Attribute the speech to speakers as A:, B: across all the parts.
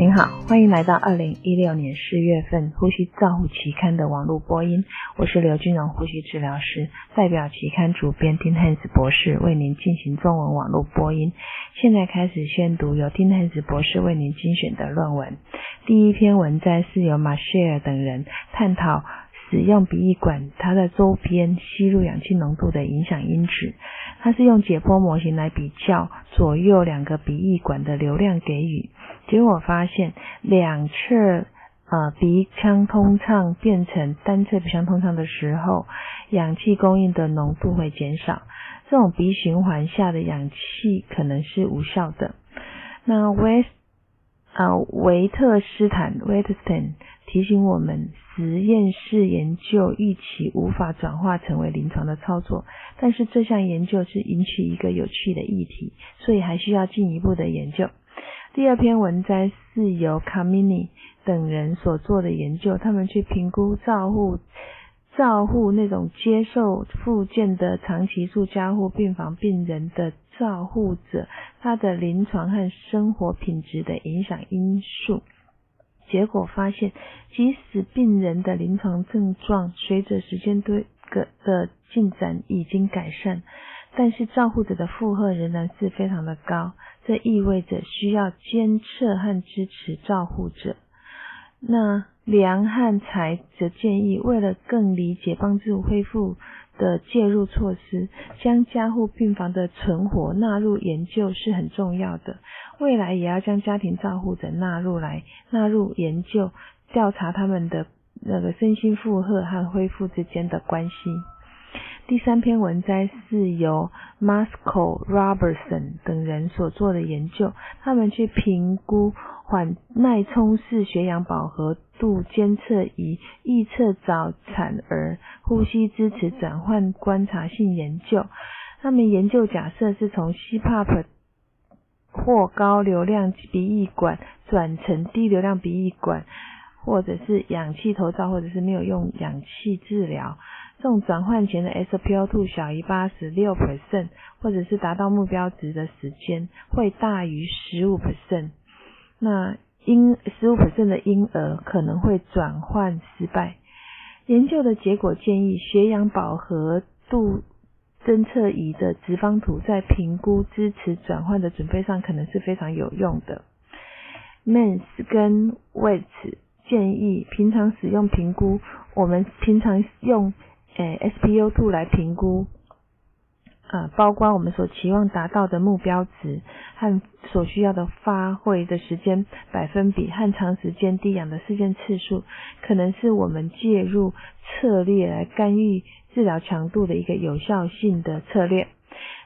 A: 您好，欢迎来到二零一六年四月份《呼吸照护期刊》的网络播音。我是刘君荣呼吸治疗师，代表期刊主编丁汉斯博士为您进行中文网络播音。现在开始宣读由丁汉斯博士为您精选的论文。第一篇文摘是由马歇尔等人探讨使用鼻翼管它的周边吸入氧气浓度的影响因子。它是用解剖模型来比较左右两个鼻翼管的流量给予，结果发现两侧呃鼻腔通畅变成单侧鼻腔通畅的时候，氧气供应的浓度会减少。这种鼻循环下的氧气可能是无效的。那维呃维特斯坦 （Wetstein） 提醒我们，实验室研究预期无法转化成为临床的操作。但是这项研究是引起一个有趣的议题，所以还需要进一步的研究。第二篇文摘是由卡米尼等人所做的研究，他们去评估照护照护那种接受复健的长期住加护病房病人的照护者，他的临床和生活品质的影响因素。结果发现，即使病人的临床症状随着时间对个的进展已经改善，但是照护者的负荷仍然是非常的高。这意味着需要监测和支持照护者。那梁汉才则建议，为了更理解帮助恢复的介入措施，将加护病房的存活纳入研究是很重要的。未来也要将家庭照护者纳入来纳入研究，调查他们的。那个身心负荷和恢复之间的关系。第三篇文摘是由 Masco Robertson 等人所做的研究，他们去评估缓脉冲式血氧饱和度监测仪预测早产儿呼吸支持转换观察性研究。他们研究假设是从 CPAP 或高流量鼻翼管转成低流量鼻翼管。或者是氧气头罩，或者是没有用氧气治疗，这种转换前的 SpO2 小于八十六 percent，或者是达到目标值的时间会大于十五 percent，那婴十五 percent 的婴儿可能会转换失败。研究的结果建议，血氧饱和度侦测仪的直方图在评估支持转换的准备上可能是非常有用的。Mans 跟 Wets。建议平常使用评估，我们平常用诶 SPO2 来评估，啊，包括我们所期望达到的目标值和所需要的发挥的时间百分比和长时间低氧的事件次数，可能是我们介入策略来干预治疗强度的一个有效性的策略。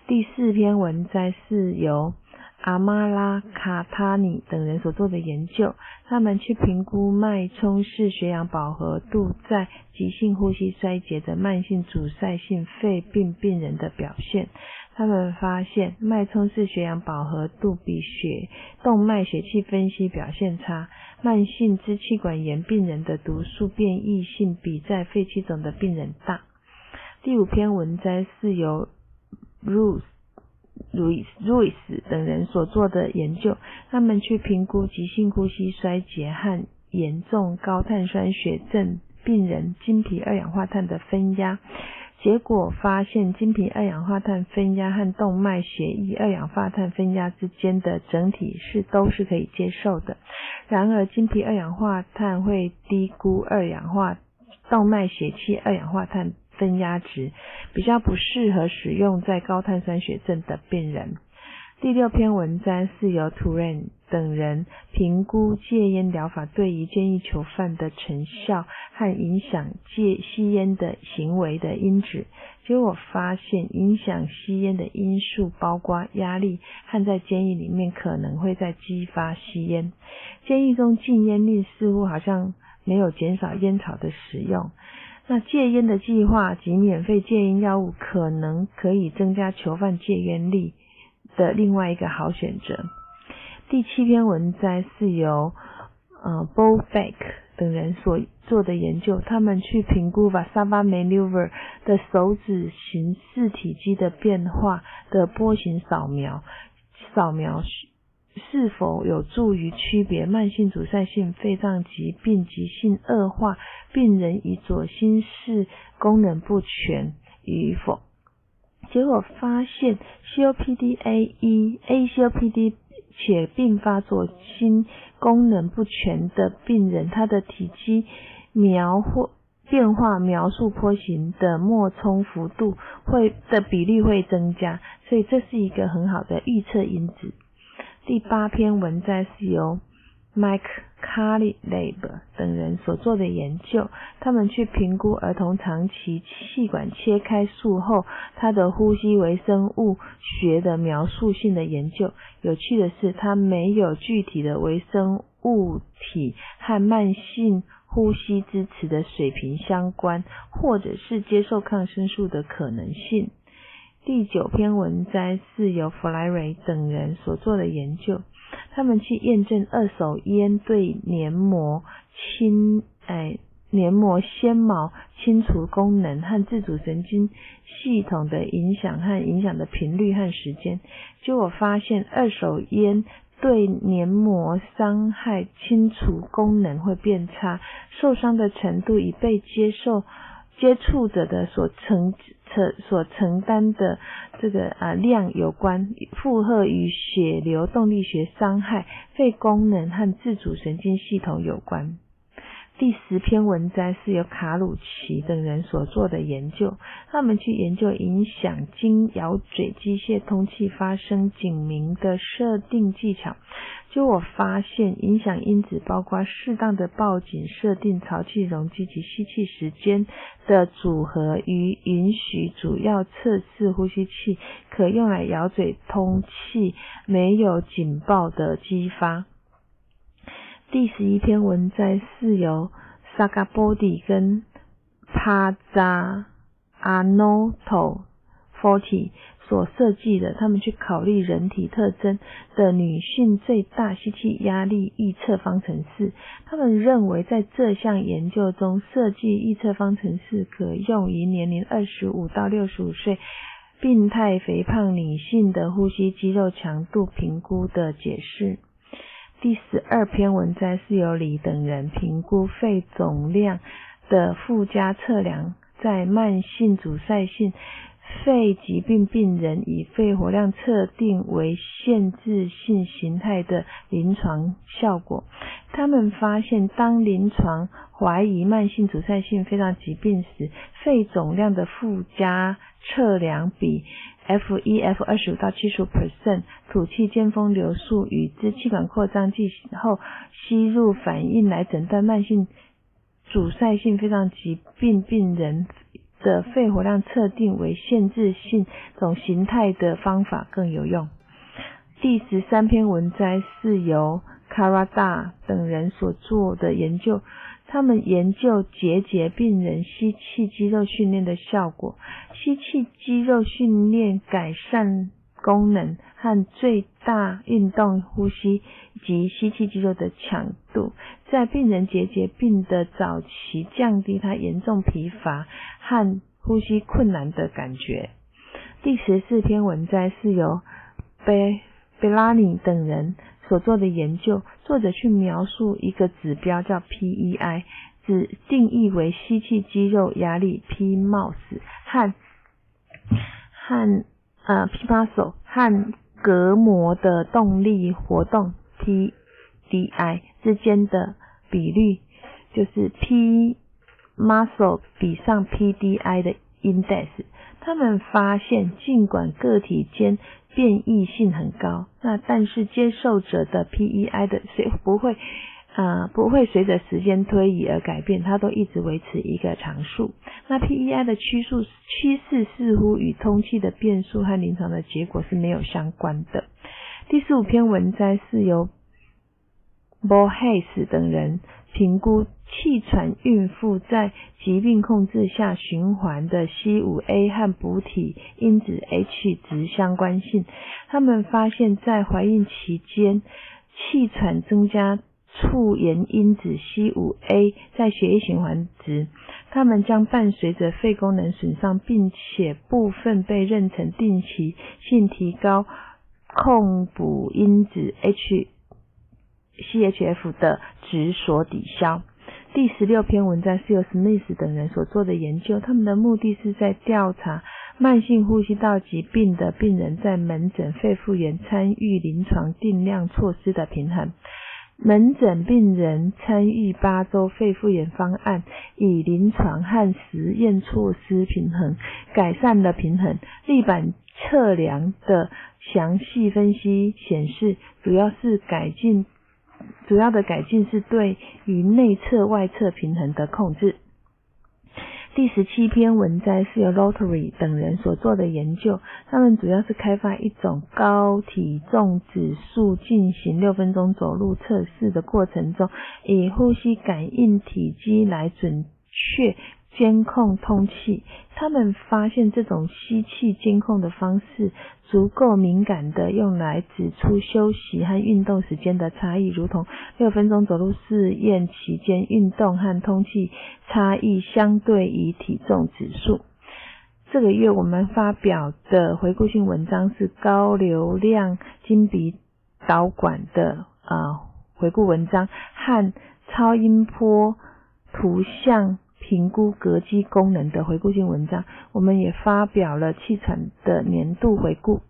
A: 第四篇文摘是由。阿马拉卡塔尼等人所做的研究，他们去评估脉冲式血氧饱和度在急性呼吸衰竭的慢性阻塞性肺病病人的表现。他们发现脉冲式血氧饱和度比血动脉血气分析表现差，慢性支气管炎病人的毒素变异性比在肺气肿的病人大。第五篇文摘是由 Ruth。路易路易斯等人所做的研究，他们去评估急性呼吸衰竭和严重高碳酸血症病人经皮二氧化碳的分压，结果发现经皮二氧化碳分压和动脉血液二氧化碳分压之间的整体是都是可以接受的。然而，经皮二氧化碳会低估二氧化动脉血气二氧化碳。分压值比较不适合使用在高碳酸血症的病人。第六篇文章是由 Turan 等人评估戒烟疗法对于监狱囚犯的成效和影响戒吸烟的行为的因子。结果发现，影响吸烟的因素包括压力和在监狱里面可能会在激发吸烟。监狱中禁烟令似乎好像没有减少烟草的使用。那戒烟的计划及免费戒烟药物可能可以增加囚犯戒烟力的另外一个好选择。第七篇文摘是由呃 Bowbeck 等人所做的研究，他们去评估 Vasava Maneuver 的手指形式体积的变化的波形扫描，扫描是否有助于区别慢性阻塞性肺脏疾病急性恶化病人与左心室功能不全与否？结果发现 COPD A 一 A COPD 且并发左心功能不全的病人，他的体积描或变化描述波形的脉冲幅度会的比例会增加，所以这是一个很好的预测因子。第八篇文摘是由 Mike Carley Lab 等人所做的研究，他们去评估儿童长期气管切开术后他的呼吸微生物学的描述性的研究。有趣的是，他没有具体的微生物体和慢性呼吸支持的水平相关，或者是接受抗生素的可能性。第九篇文摘是由弗莱瑞等人所做的研究，他们去验证二手烟对黏膜清哎黏膜纤毛清除功能和自主神经系统的影响和影响的频率和时间。结果发现，二手烟对黏膜伤害清除功能会变差，受伤的程度已被接受。接触者的所承承所承担的这个啊量有关，负荷与血流动力学伤害、肺功能和自主神经系统有关。第十篇文摘是由卡鲁奇等人所做的研究，他们去研究影响经咬嘴机械通气发生警鸣的设定技巧。就我发现，影响因子包括适当的报警设定、潮气容积及吸气时间的组合，与允许主要测试呼吸器可用来咬嘴通气没有警报的激发。第十一篇文摘是由 Sagabody 跟 Paza Anoto Forty 所设计的，他们去考虑人体特征的女性最大吸气压力预测方程式。他们认为在这项研究中，设计预测方程式可用于年龄二十五到六十五岁病态肥胖女性的呼吸肌肉强度评估的解释。第十二篇文摘是由李等人评估肺总量的附加测量，在慢性阻塞性肺疾病病人以肺活量测定为限制性形态的临床效果。他们发现，当临床怀疑慢性阻塞性肺脏疾病时，肺总量的附加测量比。F 一 F 二十五到七十五 percent 吐气尖峰流速与支气管扩张剂后吸入反应来诊断慢性阻塞性肺脏疾病病人的肺活量测定为限制性总形态的方法更有用。第十三篇文摘是由 Karada 等人所做的研究。他们研究结节病人吸气肌肉训练的效果，吸气肌肉训练改善功能和最大运动呼吸及吸气肌肉的强度，在病人结节病的早期降低他严重疲乏和呼吸困难的感觉。第十四篇文摘是由贝贝拉尼等人。所做的研究，作者去描述一个指标叫 PEI，指定义为吸气肌肉压力 P mouse 和和呃 P muscle 和隔膜的动力活动 PDI 之间的比率，就是 P muscle 比上 PDI 的 index。他们发现，尽管个体间变异性很高，那但是接受者的 PEI 的随不会啊不会随着时间推移而改变，它都一直维持一个常数。那 PEI 的趋势趋势似乎与通气的变数和临床的结果是没有相关的。第十五篇文摘是由 b o h a s 等人。评估气喘孕妇在疾病控制下循环的 C5A 和补体因子 H 值相关性。他们发现，在怀孕期间，气喘增加促炎因子 C5A 在血液循环值。他们将伴随着肺功能损伤，并且部分被认成定期性提高。控补因子 H CHF 的值所抵消。第十六篇文章是由 Smith 等人所做的研究，他们的目的是在调查慢性呼吸道疾病的病人在门诊肺复原参与临床定量措施的平衡。门诊病人参与八周肺复原方案，以临床和实验措施平衡，改善了平衡。立板测量的详细分析显示，主要是改进，主要的改进是对于内侧外侧平衡的控制。第十七篇文摘是由 Lottery 等人所做的研究，他们主要是开发一种高体重指数进行六分钟走路测试的过程中，以呼吸感应体积来准确。监控通气，他们发现这种吸气监控的方式足够敏感的用来指出休息和运动时间的差异，如同六分钟走路试验期间运动和通气差异相对于体重指数。这个月我们发表的回顾性文章是高流量经鼻导管的啊回顾文章和超音波图像。评估膈肌功能的回顾性文章，我们也发表了气喘的年度回顾。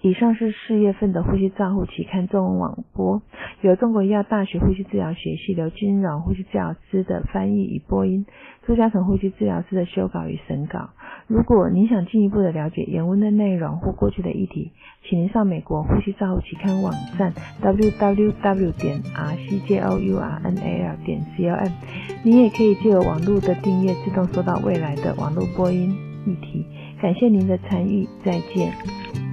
A: 以上是四月份的呼吸照护期刊中文网播，由中国医药大学呼吸治疗学系刘金荣呼吸治疗师的翻译与播音，朱嘉诚呼吸治疗师的修稿与审稿。如果您想进一步的了解原文的内容或过去的议题，请您上美国呼吸照护期刊网站 www 点 rcjournal 点 com。您也可以借由网络的订阅，自动收到未来的网络播音议题。感谢您的参与，再见。